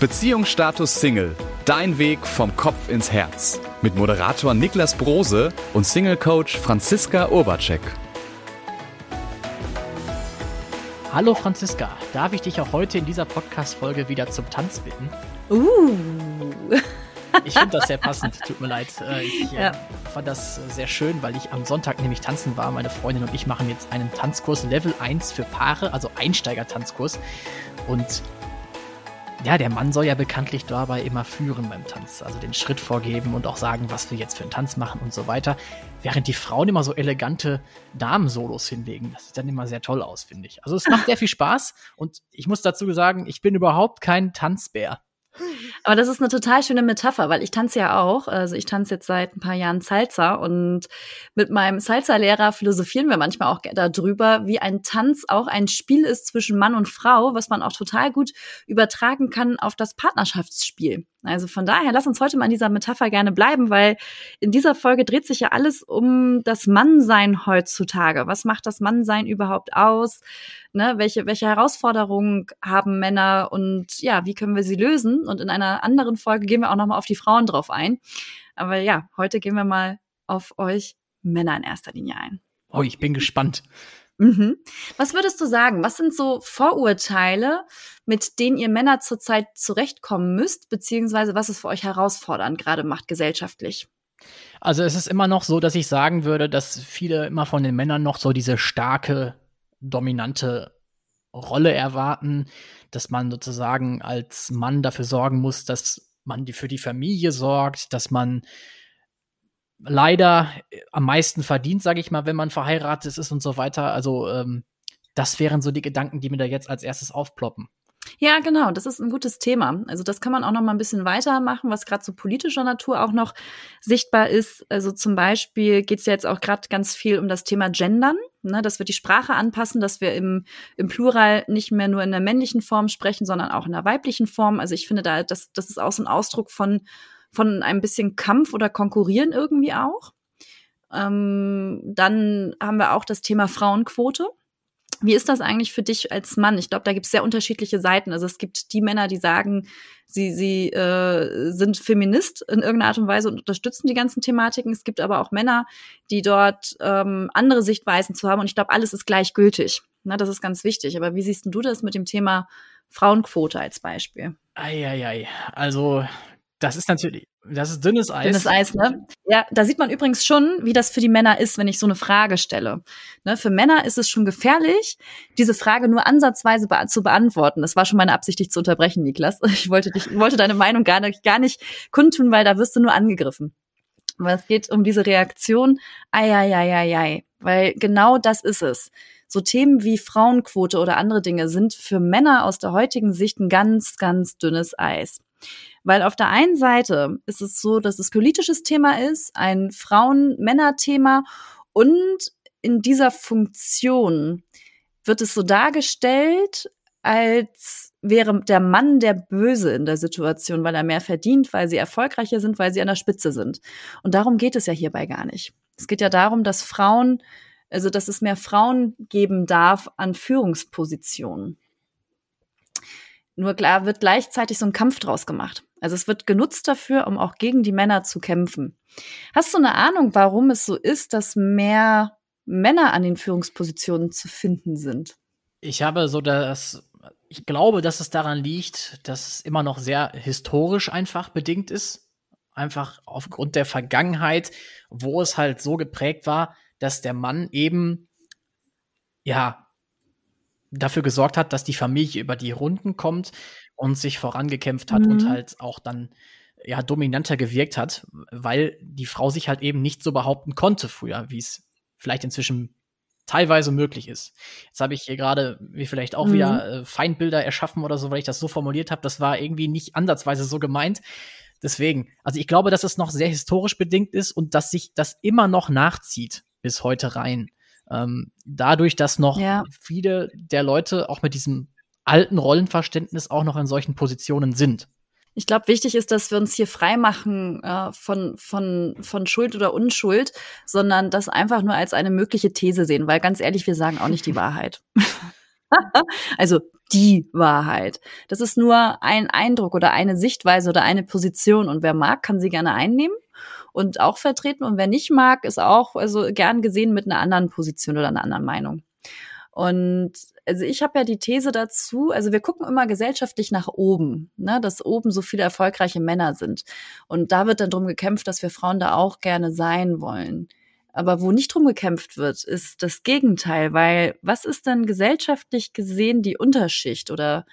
Beziehungsstatus Single. Dein Weg vom Kopf ins Herz. Mit Moderator Niklas Brose und Single-Coach Franziska Urbacek. Hallo Franziska, darf ich dich auch heute in dieser Podcast-Folge wieder zum Tanz bitten? Uh. Ich finde das sehr passend, tut mir leid. Äh, ich äh, Ja. fand das sehr schön, weil ich am Sonntag nämlich tanzen war. Meine Freundin und ich machen jetzt einen Tanzkurs Level 1 für Paare, also Einsteiger-Tanzkurs. Und ja, der Mann soll ja bekanntlich dabei immer führen beim Tanz, also den Schritt vorgeben und auch sagen, was wir jetzt für einen Tanz machen und so weiter. Während die Frauen immer so elegante Damensolos hinlegen. Das sieht dann immer sehr toll aus, finde ich. Also es macht sehr viel Spaß und ich muss dazu sagen, ich bin überhaupt kein Tanzbär. Aber das ist eine total schöne Metapher, weil ich tanze ja auch. Also ich tanze jetzt seit ein paar Jahren Salsa und mit meinem Salsa-Lehrer philosophieren wir manchmal auch darüber, wie ein Tanz auch ein Spiel ist zwischen Mann und Frau, was man auch total gut übertragen kann auf das Partnerschaftsspiel. Also von daher, lass uns heute mal in dieser Metapher gerne bleiben, weil in dieser Folge dreht sich ja alles um das Mannsein heutzutage. Was macht das Mannsein überhaupt aus? Ne, welche, welche Herausforderungen haben Männer und ja, wie können wir sie lösen? Und in einer anderen Folge gehen wir auch nochmal auf die Frauen drauf ein. Aber ja, heute gehen wir mal auf euch Männer in erster Linie ein. Oh, ich bin gespannt. Mhm. Was würdest du sagen? Was sind so Vorurteile, mit denen ihr Männer zurzeit zurechtkommen müsst, beziehungsweise was es für euch herausfordernd gerade macht gesellschaftlich? Also es ist immer noch so, dass ich sagen würde, dass viele immer von den Männern noch so diese starke, dominante Rolle erwarten, dass man sozusagen als Mann dafür sorgen muss, dass man die für die Familie sorgt, dass man leider am meisten verdient, sage ich mal, wenn man verheiratet ist und so weiter. Also ähm, das wären so die Gedanken, die mir da jetzt als erstes aufploppen. Ja, genau, das ist ein gutes Thema. Also das kann man auch noch mal ein bisschen weitermachen, was gerade so politischer Natur auch noch sichtbar ist. Also zum Beispiel geht es ja jetzt auch gerade ganz viel um das Thema Gendern, ne, dass wir die Sprache anpassen, dass wir im, im Plural nicht mehr nur in der männlichen Form sprechen, sondern auch in der weiblichen Form. Also ich finde da, das, das ist auch so ein Ausdruck von, von ein bisschen Kampf oder Konkurrieren irgendwie auch. Ähm, dann haben wir auch das Thema Frauenquote. Wie ist das eigentlich für dich als Mann? Ich glaube, da gibt es sehr unterschiedliche Seiten. Also es gibt die Männer, die sagen, sie, sie äh, sind Feminist in irgendeiner Art und Weise und unterstützen die ganzen Thematiken. Es gibt aber auch Männer, die dort ähm, andere Sichtweisen zu haben. Und ich glaube, alles ist gleichgültig. Na, das ist ganz wichtig. Aber wie siehst denn du das mit dem Thema Frauenquote als Beispiel? Eieiei. Also das ist natürlich, das ist dünnes Eis. Dünnes Eis, ne? Ja, da sieht man übrigens schon, wie das für die Männer ist, wenn ich so eine Frage stelle. Ne, für Männer ist es schon gefährlich, diese Frage nur ansatzweise be zu beantworten. Das war schon meine Absicht, dich zu unterbrechen, Niklas. Ich wollte dich, wollte deine Meinung gar nicht, gar nicht kundtun, weil da wirst du nur angegriffen. Aber es geht um diese Reaktion, ei, ei, ei, ei, ei. Weil genau das ist es. So Themen wie Frauenquote oder andere Dinge sind für Männer aus der heutigen Sicht ein ganz, ganz dünnes Eis. Weil auf der einen Seite ist es so, dass es politisches Thema ist, ein Frauen-Männer-Thema und in dieser Funktion wird es so dargestellt, als wäre der Mann der Böse in der Situation, weil er mehr verdient, weil sie erfolgreicher sind, weil sie an der Spitze sind. Und darum geht es ja hierbei gar nicht. Es geht ja darum, dass Frauen, also dass es mehr Frauen geben darf an Führungspositionen. Nur klar wird gleichzeitig so ein Kampf draus gemacht. Also es wird genutzt dafür, um auch gegen die Männer zu kämpfen. Hast du eine Ahnung, warum es so ist, dass mehr Männer an den Führungspositionen zu finden sind? Ich habe so das, ich glaube, dass es daran liegt, dass es immer noch sehr historisch einfach bedingt ist. Einfach aufgrund der Vergangenheit, wo es halt so geprägt war, dass der Mann eben, ja, dafür gesorgt hat, dass die Familie über die Runden kommt und sich vorangekämpft hat Mhm. und halt auch dann ja dominanter gewirkt hat, weil die Frau sich halt eben nicht so behaupten konnte früher, wie es vielleicht inzwischen teilweise möglich ist. Jetzt habe ich hier gerade wie vielleicht auch Mhm. wieder äh, Feindbilder erschaffen oder so, weil ich das so formuliert habe. Das war irgendwie nicht ansatzweise so gemeint. Deswegen, also ich glaube, dass es noch sehr historisch bedingt ist und dass sich das immer noch nachzieht bis heute rein. Ähm, dadurch, dass noch Ja. viele der Leute auch mit diesem alten Rollenverständnis auch noch in solchen Positionen sind. Ich glaube, wichtig ist, dass wir uns hier frei machen äh, von, von, von Schuld oder Unschuld, sondern das einfach nur als eine mögliche These sehen, weil ganz ehrlich, wir sagen auch nicht die Wahrheit. also die Wahrheit. Das ist nur ein Eindruck oder eine Sichtweise oder eine Position und wer mag, kann sie gerne einnehmen und auch vertreten und wer nicht mag, ist auch also gern gesehen mit einer anderen Position oder einer anderen Meinung. Und also ich habe ja die These dazu, also wir gucken immer gesellschaftlich nach oben, ne, dass oben so viele erfolgreiche Männer sind. Und da wird dann drum gekämpft, dass wir Frauen da auch gerne sein wollen. Aber wo nicht drum gekämpft wird, ist das Gegenteil, weil was ist denn gesellschaftlich gesehen die Unterschicht oder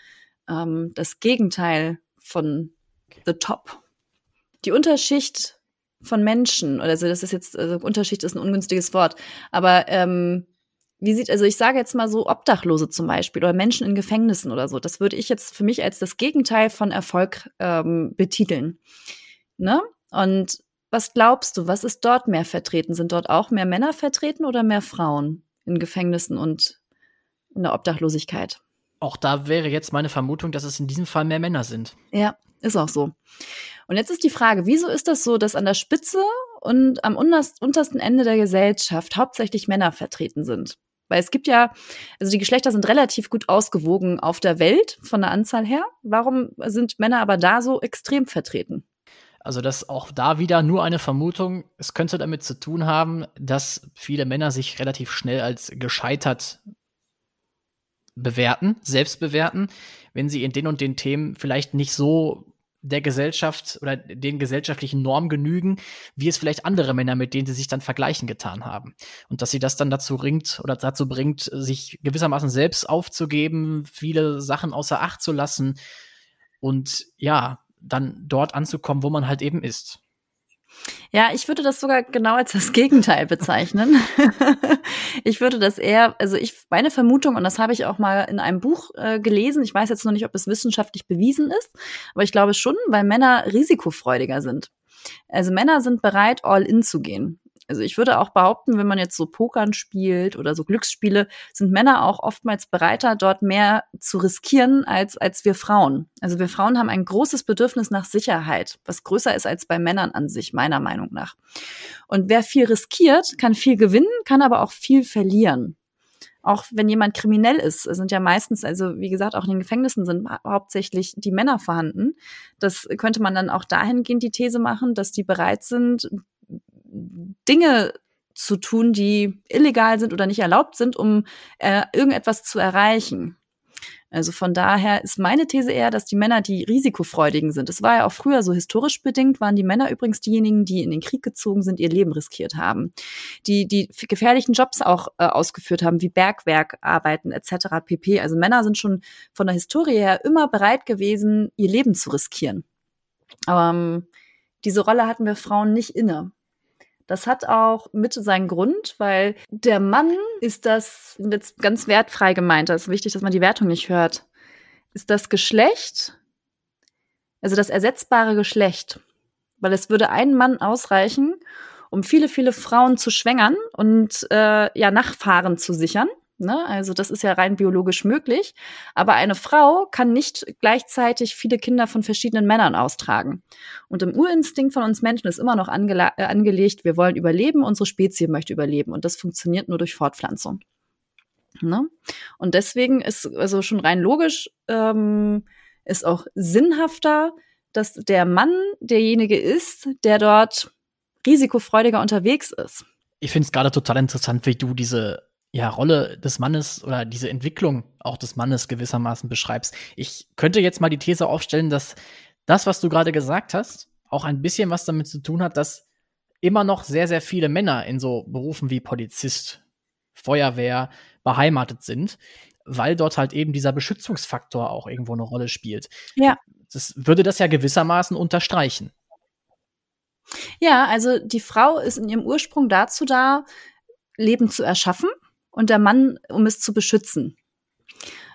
ähm, das Gegenteil von the top? Die Unterschicht von Menschen, also das ist jetzt, also Unterschicht ist ein ungünstiges Wort, aber ähm, wie sieht, also ich sage jetzt mal so Obdachlose zum Beispiel oder Menschen in Gefängnissen oder so, das würde ich jetzt für mich als das Gegenteil von Erfolg ähm, betiteln. Ne? Und was glaubst du, was ist dort mehr vertreten? Sind dort auch mehr Männer vertreten oder mehr Frauen in Gefängnissen und in der Obdachlosigkeit? Auch da wäre jetzt meine Vermutung, dass es in diesem Fall mehr Männer sind. Ja, ist auch so. Und jetzt ist die Frage, wieso ist das so, dass an der Spitze und am untersten Ende der Gesellschaft hauptsächlich Männer vertreten sind? Weil es gibt ja, also die Geschlechter sind relativ gut ausgewogen auf der Welt von der Anzahl her. Warum sind Männer aber da so extrem vertreten? Also das auch da wieder nur eine Vermutung. Es könnte damit zu tun haben, dass viele Männer sich relativ schnell als gescheitert bewerten, selbst bewerten, wenn sie in den und den Themen vielleicht nicht so der Gesellschaft oder den gesellschaftlichen Normen genügen, wie es vielleicht andere Männer, mit denen sie sich dann vergleichen, getan haben. Und dass sie das dann dazu ringt oder dazu bringt, sich gewissermaßen selbst aufzugeben, viele Sachen außer Acht zu lassen und ja, dann dort anzukommen, wo man halt eben ist. Ja, ich würde das sogar genau als das Gegenteil bezeichnen. ich würde das eher, also ich, meine Vermutung, und das habe ich auch mal in einem Buch äh, gelesen, ich weiß jetzt noch nicht, ob es wissenschaftlich bewiesen ist, aber ich glaube schon, weil Männer risikofreudiger sind. Also Männer sind bereit, all in zu gehen. Also ich würde auch behaupten, wenn man jetzt so Pokern spielt oder so Glücksspiele, sind Männer auch oftmals bereiter, dort mehr zu riskieren als, als wir Frauen. Also wir Frauen haben ein großes Bedürfnis nach Sicherheit, was größer ist als bei Männern an sich, meiner Meinung nach. Und wer viel riskiert, kann viel gewinnen, kann aber auch viel verlieren auch wenn jemand kriminell ist, sind ja meistens, also wie gesagt, auch in den Gefängnissen sind hauptsächlich die Männer vorhanden. Das könnte man dann auch dahingehend die These machen, dass die bereit sind, Dinge zu tun, die illegal sind oder nicht erlaubt sind, um äh, irgendetwas zu erreichen. Also von daher ist meine These eher, dass die Männer die risikofreudigen sind. Es war ja auch früher so historisch bedingt, waren die Männer übrigens diejenigen, die in den Krieg gezogen sind, ihr Leben riskiert haben, die die gefährlichen Jobs auch äh, ausgeführt haben, wie Bergwerkarbeiten etc. pp. Also Männer sind schon von der Historie her immer bereit gewesen, ihr Leben zu riskieren. Ähm, diese Rolle hatten wir Frauen nicht inne. Das hat auch mit seinen Grund, weil der Mann ist das, jetzt ganz wertfrei gemeint, das ist wichtig, dass man die Wertung nicht hört, ist das Geschlecht, also das ersetzbare Geschlecht. Weil es würde ein Mann ausreichen, um viele, viele Frauen zu schwängern und äh, ja, Nachfahren zu sichern. Ne? Also das ist ja rein biologisch möglich. Aber eine Frau kann nicht gleichzeitig viele Kinder von verschiedenen Männern austragen. Und im Urinstinkt von uns Menschen ist immer noch ange äh, angelegt, wir wollen überleben, unsere Spezies möchte überleben. Und das funktioniert nur durch Fortpflanzung. Ne? Und deswegen ist also schon rein logisch, ähm, ist auch sinnhafter, dass der Mann derjenige ist, der dort risikofreudiger unterwegs ist. Ich finde es gerade total interessant, wie du diese ja, Rolle des Mannes oder diese Entwicklung auch des Mannes gewissermaßen beschreibst. Ich könnte jetzt mal die These aufstellen, dass das, was du gerade gesagt hast, auch ein bisschen was damit zu tun hat, dass immer noch sehr, sehr viele Männer in so Berufen wie Polizist, Feuerwehr beheimatet sind, weil dort halt eben dieser Beschützungsfaktor auch irgendwo eine Rolle spielt. Ja. Das würde das ja gewissermaßen unterstreichen. Ja, also die Frau ist in ihrem Ursprung dazu da, Leben zu erschaffen und der Mann, um es zu beschützen.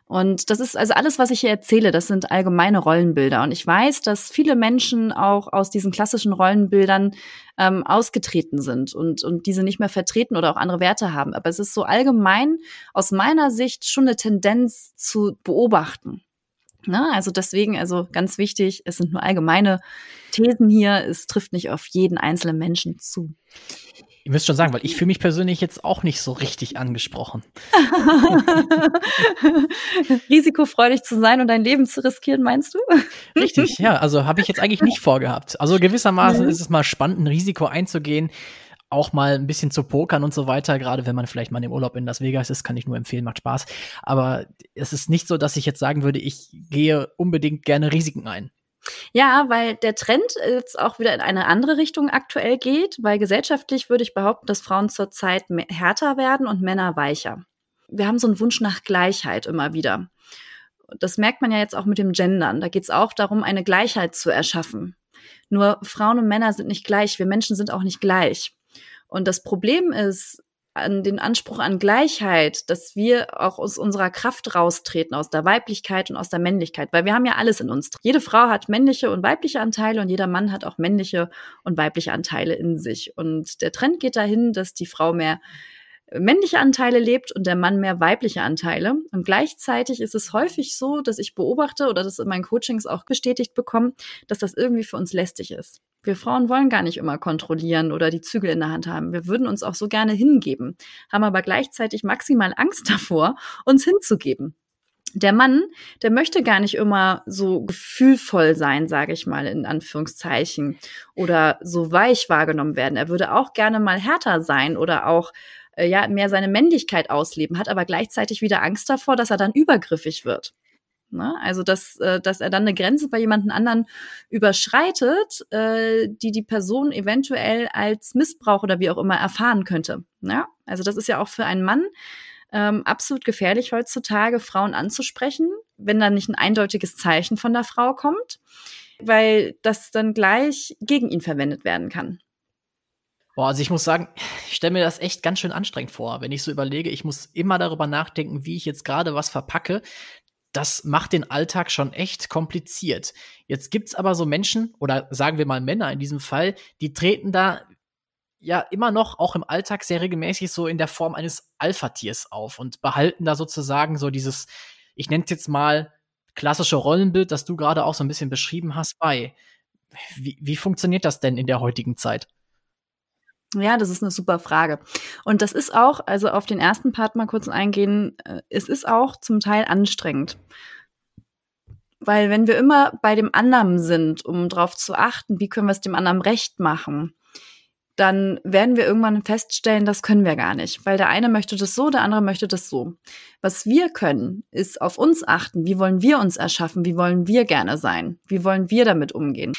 Und das ist also alles, was ich hier erzähle, das sind allgemeine Rollenbilder. Und ich weiß, dass viele Menschen auch aus diesen klassischen Rollenbildern ähm, ausgetreten sind und, und diese nicht mehr vertreten oder auch andere Werte haben. Aber es ist so allgemein aus meiner Sicht schon eine Tendenz zu beobachten. Ne? Also deswegen, also ganz wichtig, es sind nur allgemeine Thesen hier, es trifft nicht auf jeden einzelnen Menschen zu. Ihr müsst schon sagen, weil ich fühle mich persönlich jetzt auch nicht so richtig angesprochen. Risikofreudig zu sein und dein Leben zu riskieren, meinst du? Richtig, ja. Also habe ich jetzt eigentlich nicht vorgehabt. Also gewissermaßen mhm. ist es mal spannend, ein Risiko einzugehen, auch mal ein bisschen zu pokern und so weiter. Gerade wenn man vielleicht mal im Urlaub in Las Vegas ist, kann ich nur empfehlen, macht Spaß. Aber es ist nicht so, dass ich jetzt sagen würde, ich gehe unbedingt gerne Risiken ein. Ja, weil der Trend jetzt auch wieder in eine andere Richtung aktuell geht, weil gesellschaftlich würde ich behaupten, dass Frauen zurzeit härter werden und Männer weicher. Wir haben so einen Wunsch nach Gleichheit immer wieder. Das merkt man ja jetzt auch mit dem Gendern. Da geht es auch darum, eine Gleichheit zu erschaffen. Nur Frauen und Männer sind nicht gleich, wir Menschen sind auch nicht gleich. Und das Problem ist, an den Anspruch an Gleichheit, dass wir auch aus unserer Kraft raustreten, aus der Weiblichkeit und aus der Männlichkeit, weil wir haben ja alles in uns. Jede Frau hat männliche und weibliche Anteile und jeder Mann hat auch männliche und weibliche Anteile in sich. Und der Trend geht dahin, dass die Frau mehr männliche Anteile lebt und der Mann mehr weibliche Anteile. Und gleichzeitig ist es häufig so, dass ich beobachte oder das in meinen Coachings auch bestätigt bekomme, dass das irgendwie für uns lästig ist. Wir Frauen wollen gar nicht immer kontrollieren oder die Zügel in der Hand haben. Wir würden uns auch so gerne hingeben, haben aber gleichzeitig maximal Angst davor, uns hinzugeben. Der Mann, der möchte gar nicht immer so gefühlvoll sein, sage ich mal in Anführungszeichen, oder so weich wahrgenommen werden. Er würde auch gerne mal härter sein oder auch äh, ja mehr seine Männlichkeit ausleben, hat aber gleichzeitig wieder Angst davor, dass er dann übergriffig wird. Ne? Also, dass, äh, dass er dann eine Grenze bei jemandem anderen überschreitet, äh, die die Person eventuell als Missbrauch oder wie auch immer erfahren könnte. Ne? Also, das ist ja auch für einen Mann ähm, absolut gefährlich heutzutage, Frauen anzusprechen, wenn da nicht ein eindeutiges Zeichen von der Frau kommt, weil das dann gleich gegen ihn verwendet werden kann. Boah, also ich muss sagen, ich stelle mir das echt ganz schön anstrengend vor, wenn ich so überlege, ich muss immer darüber nachdenken, wie ich jetzt gerade was verpacke, das macht den Alltag schon echt kompliziert. Jetzt gibt's aber so Menschen oder sagen wir mal Männer in diesem Fall, die treten da ja immer noch auch im Alltag sehr regelmäßig so in der Form eines Alpha-Tiers auf und behalten da sozusagen so dieses, ich nenne es jetzt mal klassische Rollenbild, das du gerade auch so ein bisschen beschrieben hast, bei. Wie, wie funktioniert das denn in der heutigen Zeit? Ja, das ist eine super Frage. Und das ist auch, also auf den ersten Part mal kurz eingehen, äh, es ist auch zum Teil anstrengend. Weil wenn wir immer bei dem anderen sind, um darauf zu achten, wie können wir es dem anderen recht machen, dann werden wir irgendwann feststellen, das können wir gar nicht, weil der eine möchte das so, der andere möchte das so. Was wir können, ist auf uns achten. Wie wollen wir uns erschaffen? Wie wollen wir gerne sein? Wie wollen wir damit umgehen?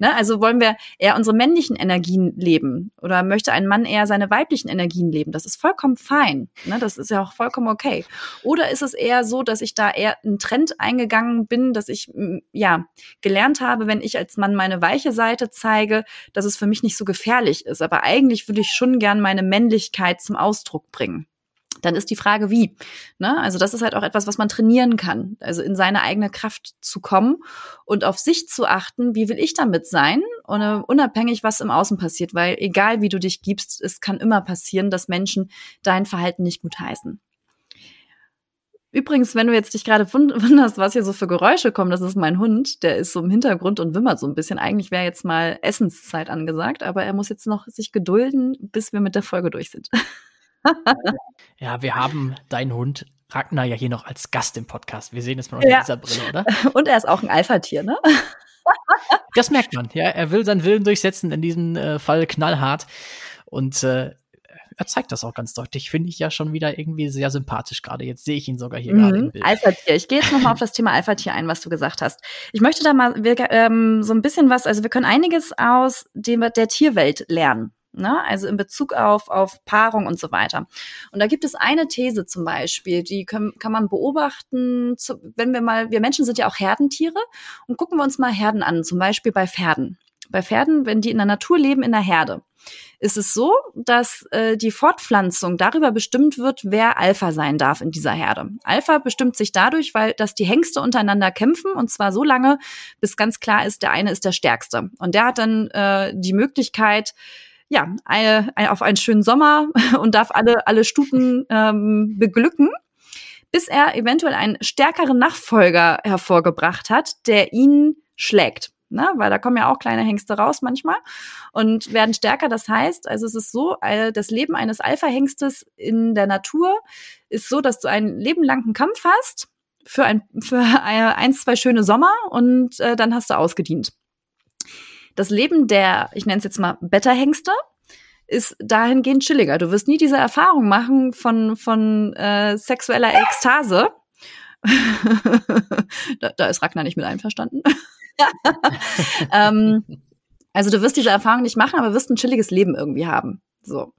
Ne? Also wollen wir eher unsere männlichen Energien leben oder möchte ein Mann eher seine weiblichen Energien leben? Das ist vollkommen fein. Ne? Das ist ja auch vollkommen okay. Oder ist es eher so, dass ich da eher einen Trend eingegangen bin, dass ich ja gelernt habe, wenn ich als Mann meine weiche Seite zeige, dass es für mich nicht so gefährlich ist. Aber eigentlich würde ich schon gern meine Männlichkeit zum Ausdruck bringen dann ist die Frage, wie. Ne? Also das ist halt auch etwas, was man trainieren kann. Also in seine eigene Kraft zu kommen und auf sich zu achten, wie will ich damit sein, unabhängig, was im Außen passiert. Weil egal, wie du dich gibst, es kann immer passieren, dass Menschen dein Verhalten nicht gut heißen. Übrigens, wenn du jetzt dich gerade wunderst, was hier so für Geräusche kommen, das ist mein Hund, der ist so im Hintergrund und wimmert so ein bisschen. Eigentlich wäre jetzt mal Essenszeit angesagt, aber er muss jetzt noch sich gedulden, bis wir mit der Folge durch sind. ja, wir haben deinen Hund Ragnar ja hier noch als Gast im Podcast. Wir sehen es mal unter ja. dieser Brille, oder? Und er ist auch ein Alpha-Tier, ne? das merkt man, ja. Er will seinen Willen durchsetzen, in diesem äh, Fall knallhart. Und äh, er zeigt das auch ganz deutlich. Finde ich ja schon wieder irgendwie sehr sympathisch gerade. Jetzt sehe ich ihn sogar hier mhm. gerade im Bild. Alpha-Tier. Ich gehe jetzt nochmal auf das Thema Alpha-Tier ein, was du gesagt hast. Ich möchte da mal wir, ähm, so ein bisschen was, also wir können einiges aus dem, der Tierwelt lernen. Ne? Also in Bezug auf, auf Paarung und so weiter. Und da gibt es eine These zum Beispiel, die können, kann man beobachten, zu, wenn wir mal, wir Menschen sind ja auch Herdentiere und gucken wir uns mal Herden an, zum Beispiel bei Pferden. Bei Pferden, wenn die in der Natur leben, in der Herde, ist es so, dass äh, die Fortpflanzung darüber bestimmt wird, wer Alpha sein darf in dieser Herde. Alpha bestimmt sich dadurch, weil dass die Hengste untereinander kämpfen und zwar so lange, bis ganz klar ist, der eine ist der Stärkste. Und der hat dann äh, die Möglichkeit, ja, eine, eine, auf einen schönen Sommer und darf alle, alle Stuten ähm, beglücken, bis er eventuell einen stärkeren Nachfolger hervorgebracht hat, der ihn schlägt. ne? weil da kommen ja auch kleine Hengste raus manchmal und werden stärker. Das heißt, also es ist so, das Leben eines Alpha-Hengstes in der Natur ist so, dass du einen lebenlangen Kampf hast für ein für ein, zwei schöne Sommer und äh, dann hast du ausgedient. Das Leben der, ich nenne es jetzt mal Beta-Hengste, ist dahingehend chilliger. Du wirst nie diese Erfahrung machen von, von äh, sexueller Ekstase. da, da ist Ragnar nicht mit einverstanden. ähm, also du wirst diese Erfahrung nicht machen, aber wirst ein chilliges Leben irgendwie haben. So.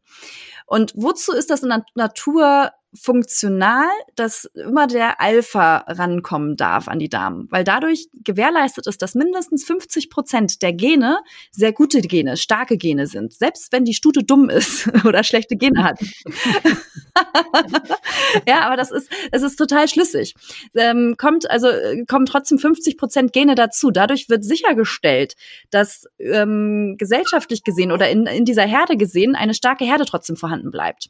Und wozu ist das in der Natur funktional, dass immer der Alpha rankommen darf an die Damen, weil dadurch gewährleistet ist, dass mindestens 50 Prozent der Gene sehr gute Gene, starke Gene sind, selbst wenn die Stute dumm ist oder schlechte Gene hat. ja, aber das ist, es ist total schlüssig. Ähm, kommt also kommen trotzdem 50 Prozent Gene dazu. Dadurch wird sichergestellt, dass ähm, gesellschaftlich gesehen oder in, in dieser Herde gesehen eine starke Herde trotzdem vorhanden bleibt.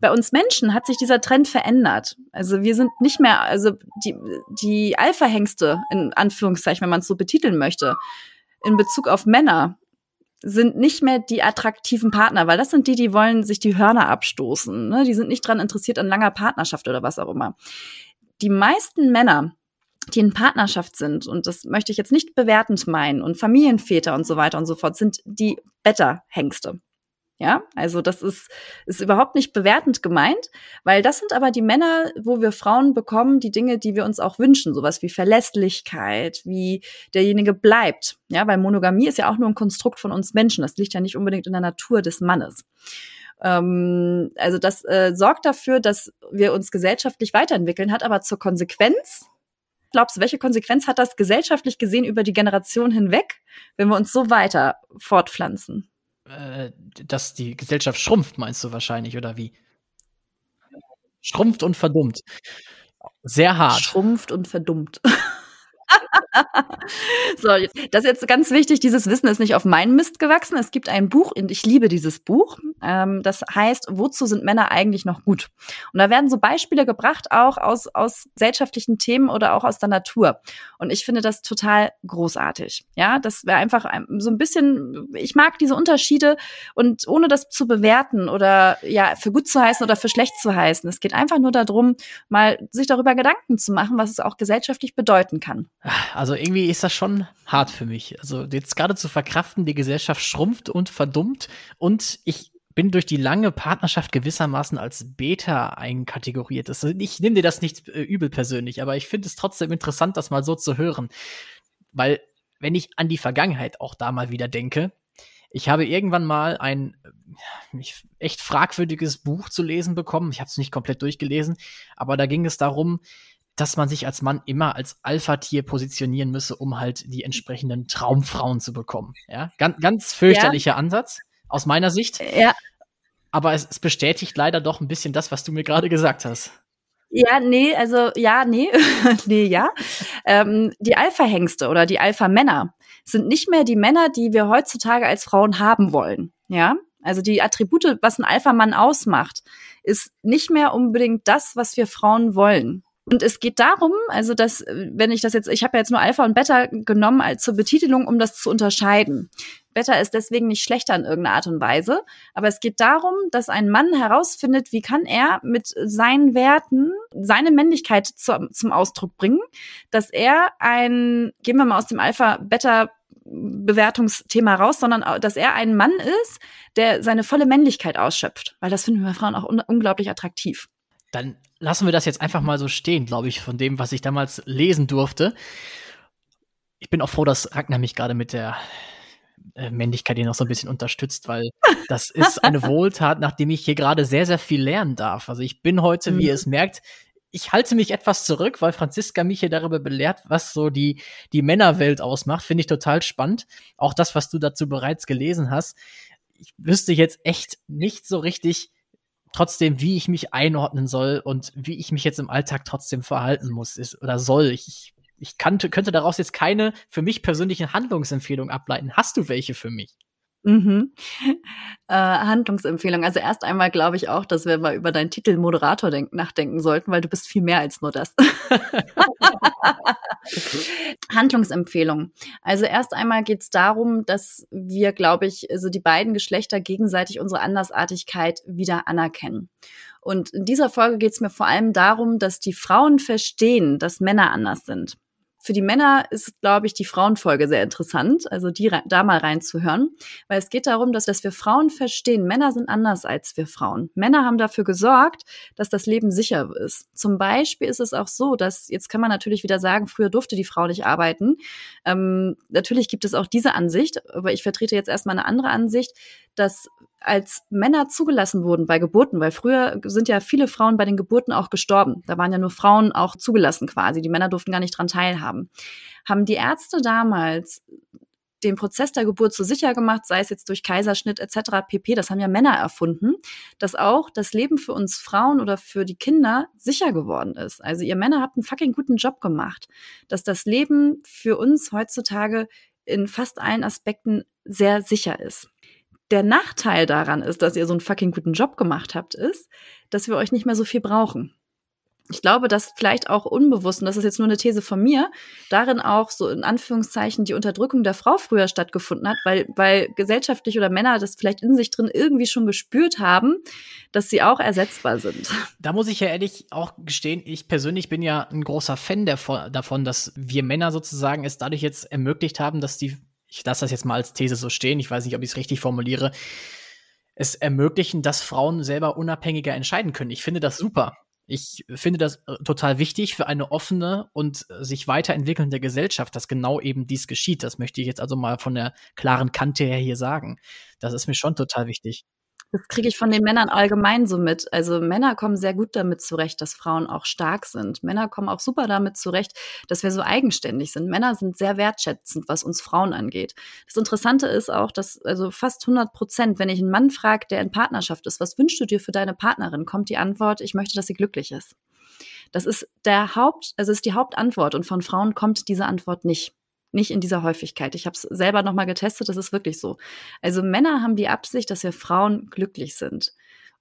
Bei uns Menschen hat sich dieser Trend verändert. Also wir sind nicht mehr, also die, die Alpha-Hengste, in Anführungszeichen, wenn man es so betiteln möchte, in Bezug auf Männer, sind nicht mehr die attraktiven Partner, weil das sind die, die wollen sich die Hörner abstoßen. Ne? Die sind nicht dran interessiert an langer Partnerschaft oder was auch immer. Die meisten Männer, die in Partnerschaft sind, und das möchte ich jetzt nicht bewertend meinen, und Familienväter und so weiter und so fort, sind die Better-Hengste. Ja, also das ist, ist überhaupt nicht bewertend gemeint, weil das sind aber die Männer, wo wir Frauen bekommen, die Dinge, die wir uns auch wünschen, sowas wie Verlässlichkeit, wie derjenige bleibt. Ja, weil Monogamie ist ja auch nur ein Konstrukt von uns Menschen. Das liegt ja nicht unbedingt in der Natur des Mannes. Ähm, also das äh, sorgt dafür, dass wir uns gesellschaftlich weiterentwickeln, hat aber zur Konsequenz, glaubst du, welche Konsequenz hat das gesellschaftlich gesehen über die Generation hinweg, wenn wir uns so weiter fortpflanzen? Äh, dass die Gesellschaft schrumpft, meinst du wahrscheinlich, oder wie? Schrumpft und verdummt. Sehr hart. Schrumpft und verdummt. so, das ist jetzt ganz wichtig. Dieses Wissen ist nicht auf meinen Mist gewachsen. Es gibt ein Buch, und ich liebe dieses Buch. Ähm, das heißt, wozu sind Männer eigentlich noch gut? Und da werden so Beispiele gebracht, auch aus, aus gesellschaftlichen Themen oder auch aus der Natur. Und ich finde das total großartig. Ja, das wäre einfach so ein bisschen, ich mag diese Unterschiede und ohne das zu bewerten oder ja, für gut zu heißen oder für schlecht zu heißen. Es geht einfach nur darum, mal sich darüber Gedanken zu machen, was es auch gesellschaftlich bedeuten kann. Also irgendwie ist das schon hart für mich. Also jetzt gerade zu verkraften, die Gesellschaft schrumpft und verdummt und ich bin durch die lange Partnerschaft gewissermaßen als Beta einkategoriert. Also ich nehme dir das nicht äh, übel persönlich, aber ich finde es trotzdem interessant, das mal so zu hören. Weil, wenn ich an die Vergangenheit auch da mal wieder denke, ich habe irgendwann mal ein äh, echt fragwürdiges Buch zu lesen bekommen. Ich habe es nicht komplett durchgelesen, aber da ging es darum, dass man sich als Mann immer als Alpha-Tier positionieren müsse, um halt die entsprechenden Traumfrauen zu bekommen. Ja, ganz, ganz fürchterlicher ja. Ansatz aus meiner Sicht. Ja. Aber es, es bestätigt leider doch ein bisschen das, was du mir gerade gesagt hast. Ja, nee, also ja, nee, nee, ja. Ähm, die Alpha-Hengste oder die Alpha-Männer sind nicht mehr die Männer, die wir heutzutage als Frauen haben wollen. Ja, also die Attribute, was ein Alpha-Mann ausmacht, ist nicht mehr unbedingt das, was wir Frauen wollen. Und es geht darum, also dass, wenn ich das jetzt, ich habe ja jetzt nur Alpha und Beta genommen als zur Betitelung, um das zu unterscheiden. Beta ist deswegen nicht schlechter in irgendeiner Art und Weise, aber es geht darum, dass ein Mann herausfindet, wie kann er mit seinen Werten seine Männlichkeit zu, zum Ausdruck bringen, dass er ein, gehen wir mal aus dem Alpha-Beta Bewertungsthema raus, sondern dass er ein Mann ist, der seine volle Männlichkeit ausschöpft, weil das finden wir Frauen auch un unglaublich attraktiv. Dann lassen wir das jetzt einfach mal so stehen, glaube ich, von dem, was ich damals lesen durfte. Ich bin auch froh, dass Ragnar mich gerade mit der äh, Männlichkeit hier noch so ein bisschen unterstützt, weil das ist eine Wohltat, nachdem ich hier gerade sehr, sehr viel lernen darf. Also ich bin heute, mhm. wie ihr es merkt, ich halte mich etwas zurück, weil Franziska mich hier darüber belehrt, was so die, die Männerwelt ausmacht. Finde ich total spannend. Auch das, was du dazu bereits gelesen hast. Ich wüsste jetzt echt nicht so richtig, trotzdem, wie ich mich einordnen soll und wie ich mich jetzt im Alltag trotzdem verhalten muss ist, oder soll. Ich, ich kannte, könnte daraus jetzt keine für mich persönliche Handlungsempfehlung ableiten. Hast du welche für mich? Mhm. Äh, Handlungsempfehlung. Also erst einmal glaube ich auch, dass wir mal über deinen Titel Moderator nachdenken sollten, weil du bist viel mehr als nur das. Handlungsempfehlung. Also erst einmal geht es darum, dass wir, glaube ich, also die beiden Geschlechter gegenseitig unsere Andersartigkeit wieder anerkennen. Und in dieser Folge geht es mir vor allem darum, dass die Frauen verstehen, dass Männer anders sind. Für die Männer ist, glaube ich, die Frauenfolge sehr interessant, also die da mal reinzuhören, weil es geht darum, dass, dass wir Frauen verstehen, Männer sind anders als wir Frauen. Männer haben dafür gesorgt, dass das Leben sicher ist. Zum Beispiel ist es auch so, dass, jetzt kann man natürlich wieder sagen, früher durfte die Frau nicht arbeiten. Ähm, natürlich gibt es auch diese Ansicht, aber ich vertrete jetzt erstmal eine andere Ansicht, dass als Männer zugelassen wurden bei Geburten, weil früher sind ja viele Frauen bei den Geburten auch gestorben. Da waren ja nur Frauen auch zugelassen quasi. Die Männer durften gar nicht dran teilhaben. Haben die Ärzte damals den Prozess der Geburt so sicher gemacht, sei es jetzt durch Kaiserschnitt etc. pp. Das haben ja Männer erfunden, dass auch das Leben für uns Frauen oder für die Kinder sicher geworden ist. Also ihr Männer habt einen fucking guten Job gemacht, dass das Leben für uns heutzutage in fast allen Aspekten sehr sicher ist. Der Nachteil daran ist, dass ihr so einen fucking guten Job gemacht habt, ist, dass wir euch nicht mehr so viel brauchen. Ich glaube, dass vielleicht auch unbewusst, und das ist jetzt nur eine These von mir, darin auch so in Anführungszeichen die Unterdrückung der Frau früher stattgefunden hat, weil, weil gesellschaftlich oder Männer das vielleicht in sich drin irgendwie schon gespürt haben, dass sie auch ersetzbar sind. Da muss ich ja ehrlich auch gestehen, ich persönlich bin ja ein großer Fan davon, dass wir Männer sozusagen es dadurch jetzt ermöglicht haben, dass die ich lasse das jetzt mal als These so stehen, ich weiß nicht, ob ich es richtig formuliere, es ermöglichen, dass Frauen selber unabhängiger entscheiden können. Ich finde das super. Ich finde das äh, total wichtig für eine offene und äh, sich weiterentwickelnde Gesellschaft, dass genau eben dies geschieht. Das möchte ich jetzt also mal von der klaren Kante her hier sagen. Das ist mir schon total wichtig. Das kriege ich von den Männern allgemein so mit. Also Männer kommen sehr gut damit zurecht, dass Frauen auch stark sind. Männer kommen auch super damit zurecht, dass wir so eigenständig sind. Männer sind sehr wertschätzend, was uns Frauen angeht. Das Interessante ist auch, dass also fast 100 Prozent, wenn ich einen Mann frage, der in Partnerschaft ist, was wünschst du dir für deine Partnerin, kommt die Antwort, ich möchte, dass sie glücklich ist. Das ist der Haupt, also ist die Hauptantwort und von Frauen kommt diese Antwort nicht nicht in dieser Häufigkeit. Ich habe es selber nochmal getestet, das ist wirklich so. Also Männer haben die Absicht, dass wir Frauen glücklich sind.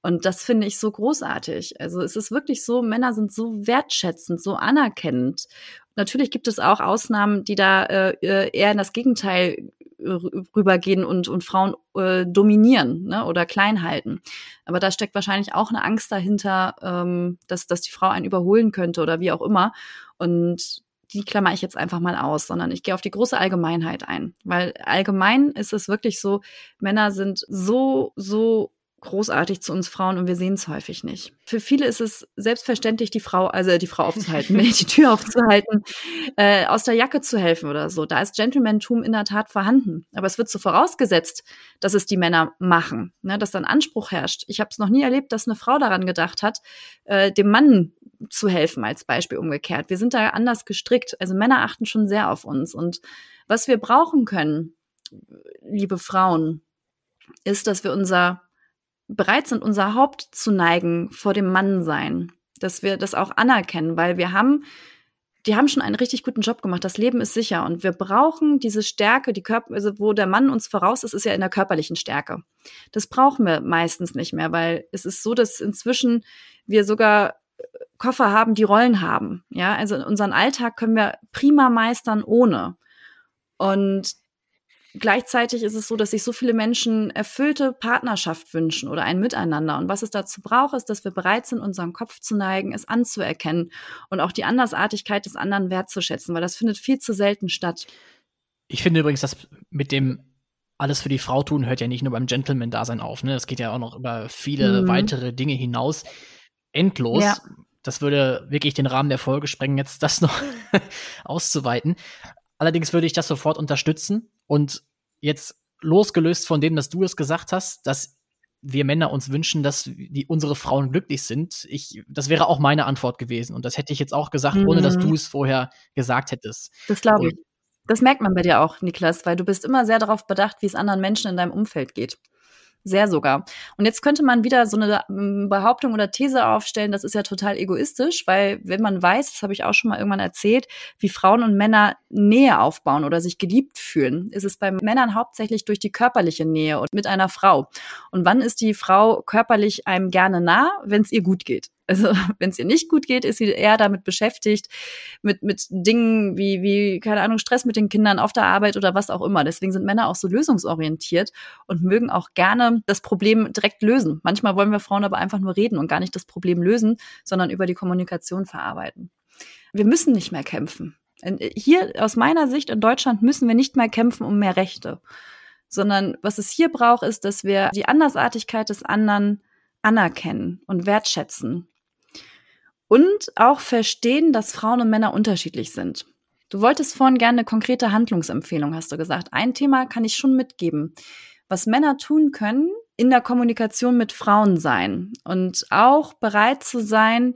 Und das finde ich so großartig. Also es ist wirklich so, Männer sind so wertschätzend, so anerkennend. Natürlich gibt es auch Ausnahmen, die da äh, äh eher in das Gegenteil äh, rübergehen und, und Frauen äh, dominieren ne, oder klein halten. Aber da steckt wahrscheinlich auch eine Angst dahinter, ähm, dass, dass die Frau einen überholen könnte oder wie auch immer. Und die klammer ich jetzt einfach mal aus, sondern ich gehe auf die große Allgemeinheit ein. Weil allgemein ist es wirklich so, Männer sind so, so großartig zu uns Frauen und wir sehen es häufig nicht. Für viele ist es selbstverständlich, die Frau, also die Frau aufzuhalten, die Tür aufzuhalten, äh, aus der Jacke zu helfen oder so. Da ist Gentlemantum in der Tat vorhanden. Aber es wird so vorausgesetzt, dass es die Männer machen, ne, dass dann Anspruch herrscht. Ich habe es noch nie erlebt, dass eine Frau daran gedacht hat, äh, dem Mann zu helfen, als Beispiel umgekehrt. Wir sind da anders gestrickt. Also Männer achten schon sehr auf uns. Und was wir brauchen können, liebe Frauen, ist, dass wir unser bereit sind, unser Haupt zu neigen vor dem Mann sein. Dass wir das auch anerkennen, weil wir haben, die haben schon einen richtig guten Job gemacht. Das Leben ist sicher und wir brauchen diese Stärke, die Körper, also wo der Mann uns voraus ist, ist ja in der körperlichen Stärke. Das brauchen wir meistens nicht mehr, weil es ist so, dass inzwischen wir sogar Koffer haben, die Rollen haben. Ja, also unseren Alltag können wir prima meistern ohne. Und Gleichzeitig ist es so, dass sich so viele Menschen erfüllte Partnerschaft wünschen oder ein Miteinander. Und was es dazu braucht, ist, dass wir bereit sind, unseren Kopf zu neigen, es anzuerkennen und auch die Andersartigkeit des anderen wertzuschätzen, weil das findet viel zu selten statt. Ich finde übrigens, dass mit dem alles für die Frau tun hört ja nicht nur beim Gentleman-Dasein auf. Ne? Das geht ja auch noch über viele mhm. weitere Dinge hinaus. Endlos. Ja. Das würde wirklich den Rahmen der Folge sprengen, jetzt das noch auszuweiten. Allerdings würde ich das sofort unterstützen und jetzt losgelöst von dem, dass du es gesagt hast, dass wir Männer uns wünschen, dass die, unsere Frauen glücklich sind. Ich, das wäre auch meine Antwort gewesen. Und das hätte ich jetzt auch gesagt, mhm. ohne dass mhm. du es vorher gesagt hättest. Das glaube ich. Das merkt man bei dir auch, Niklas, weil du bist immer sehr darauf bedacht, wie es anderen Menschen in deinem Umfeld geht. Sehr sogar. Und jetzt könnte man wieder so eine ähm, Behauptung oder These aufstellen, das ist ja total egoistisch, weil wenn man weiß, das habe ich auch schon mal irgendwann erzählt, wie Frauen und Männer Nähe aufbauen oder sich geliebt fühlen, ist es bei Männern hauptsächlich durch die körperliche Nähe und mit einer Frau. Und wann ist die Frau körperlich einem gerne nah, wenn es ihr gut geht? Also wenn es ihr nicht gut geht, ist sie eher damit beschäftigt, mit, mit Dingen wie, wie, keine Ahnung, Stress mit den Kindern auf der Arbeit oder was auch immer. Deswegen sind Männer auch so lösungsorientiert und mögen auch gerne das Problem direkt lösen. Manchmal wollen wir Frauen aber einfach nur reden und gar nicht das Problem lösen, sondern über die Kommunikation verarbeiten. Wir müssen nicht mehr kämpfen. Hier aus meiner Sicht in Deutschland müssen wir nicht mehr kämpfen um mehr Rechte, sondern was es hier braucht, ist, dass wir die Andersartigkeit des anderen anerkennen und wertschätzen und auch verstehen, dass Frauen und Männer unterschiedlich sind. Du wolltest vorhin gerne eine konkrete Handlungsempfehlung, hast du gesagt. Ein Thema kann ich schon mitgeben. Was Männer tun können, in der Kommunikation mit Frauen sein und auch bereit zu sein,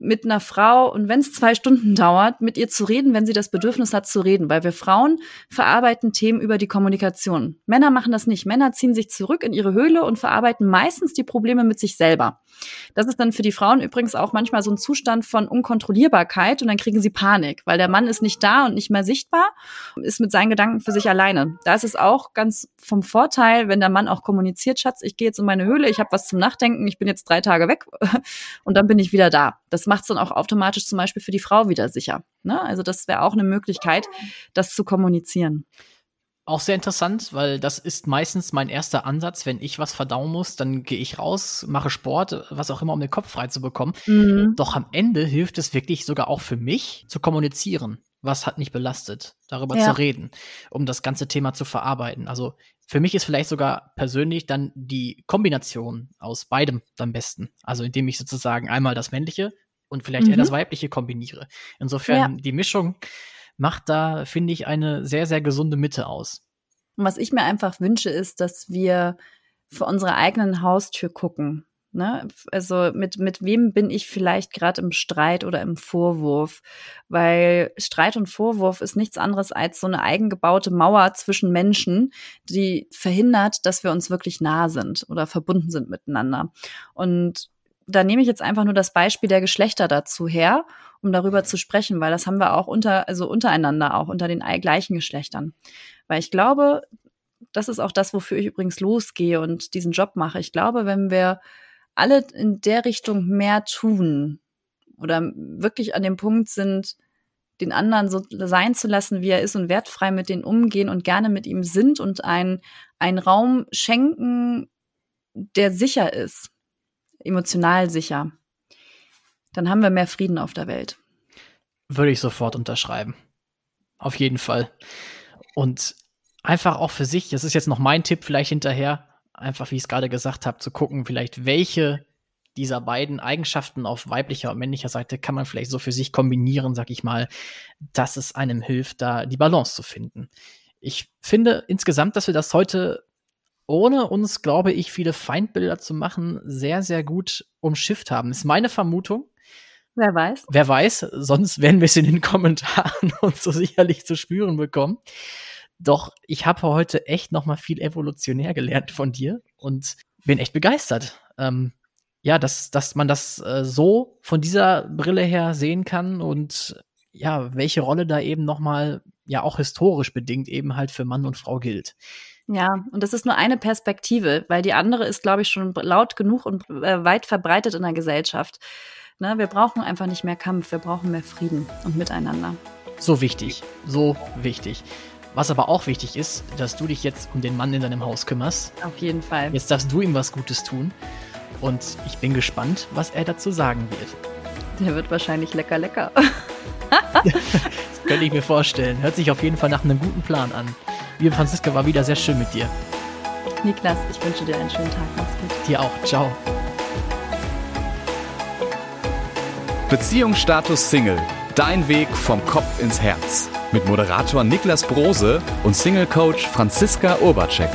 mit einer Frau und wenn es zwei Stunden dauert, mit ihr zu reden, wenn sie das Bedürfnis hat zu reden, weil wir Frauen verarbeiten Themen über die Kommunikation. Männer machen das nicht. Männer ziehen sich zurück in ihre Höhle und verarbeiten meistens die Probleme mit sich selber. Das ist dann für die Frauen übrigens auch manchmal so ein Zustand von Unkontrollierbarkeit und dann kriegen sie Panik, weil der Mann ist nicht da und nicht mehr sichtbar, ist mit seinen Gedanken für sich alleine. Da ist es auch ganz vom Vorteil, wenn der Mann auch kommuniziert, Schatz, ich gehe jetzt in meine Höhle, ich habe was zum Nachdenken, ich bin jetzt drei Tage weg und dann bin ich wieder da. Das macht es dann auch automatisch zum Beispiel für die Frau wieder sicher. Ne? Also das wäre auch eine Möglichkeit, das zu kommunizieren. Auch sehr interessant, weil das ist meistens mein erster Ansatz. Wenn ich was verdauen muss, dann gehe ich raus, mache Sport, was auch immer, um den Kopf frei zu bekommen. Mhm. Doch am Ende hilft es wirklich sogar auch für mich zu kommunizieren. Was hat mich belastet, darüber ja. zu reden, um das ganze Thema zu verarbeiten. Also für mich ist vielleicht sogar persönlich dann die Kombination aus beidem am besten. Also indem ich sozusagen einmal das männliche und vielleicht mhm. eher das weibliche kombiniere. Insofern ja. die Mischung macht da, finde ich, eine sehr, sehr gesunde Mitte aus. Und was ich mir einfach wünsche, ist, dass wir für unsere eigenen Haustür gucken. Ne? Also mit, mit wem bin ich vielleicht gerade im Streit oder im Vorwurf? Weil Streit und Vorwurf ist nichts anderes als so eine eigengebaute Mauer zwischen Menschen, die verhindert, dass wir uns wirklich nah sind oder verbunden sind miteinander. Und da nehme ich jetzt einfach nur das Beispiel der Geschlechter dazu her, um darüber zu sprechen, weil das haben wir auch unter, also untereinander, auch unter den gleichen Geschlechtern. Weil ich glaube, das ist auch das, wofür ich übrigens losgehe und diesen Job mache. Ich glaube, wenn wir alle in der Richtung mehr tun oder wirklich an dem Punkt sind, den anderen so sein zu lassen, wie er ist und wertfrei mit denen umgehen und gerne mit ihm sind und einen, einen Raum schenken, der sicher ist, emotional sicher, dann haben wir mehr Frieden auf der Welt. Würde ich sofort unterschreiben. Auf jeden Fall. Und einfach auch für sich, das ist jetzt noch mein Tipp vielleicht hinterher, einfach wie ich es gerade gesagt habe, zu gucken, vielleicht welche dieser beiden Eigenschaften auf weiblicher und männlicher Seite kann man vielleicht so für sich kombinieren, sag ich mal, dass es einem hilft, da die Balance zu finden. Ich finde insgesamt, dass wir das heute ohne uns, glaube ich, viele Feindbilder zu machen, sehr, sehr gut umschifft haben. Ist meine Vermutung. Wer weiß. Wer weiß, sonst werden wir es in den Kommentaren uns so sicherlich zu spüren bekommen. Doch ich habe heute echt noch mal viel evolutionär gelernt von dir und bin echt begeistert. Ähm, ja, dass, dass man das äh, so von dieser Brille her sehen kann und ja, welche Rolle da eben noch mal ja auch historisch bedingt eben halt für Mann und Frau gilt. Ja, und das ist nur eine Perspektive, weil die andere ist, glaube ich, schon laut genug und äh, weit verbreitet in der Gesellschaft. Ne, wir brauchen einfach nicht mehr Kampf, wir brauchen mehr Frieden und Miteinander. So wichtig, so wichtig. Was aber auch wichtig ist, dass du dich jetzt um den Mann in deinem Haus kümmerst. Auf jeden Fall. Jetzt darfst du ihm was Gutes tun. Und ich bin gespannt, was er dazu sagen wird. Der wird wahrscheinlich lecker, lecker. das könnte ich mir vorstellen. Hört sich auf jeden Fall nach einem guten Plan an. Liebe Franziska, war wieder sehr schön mit dir. Niklas, ich wünsche dir einen schönen Tag. Mach's gut. Dir auch. Ciao. Beziehungsstatus Single. Dein Weg vom Kopf ins Herz. Mit Moderator Niklas Brose und Single Coach Franziska Urbacek.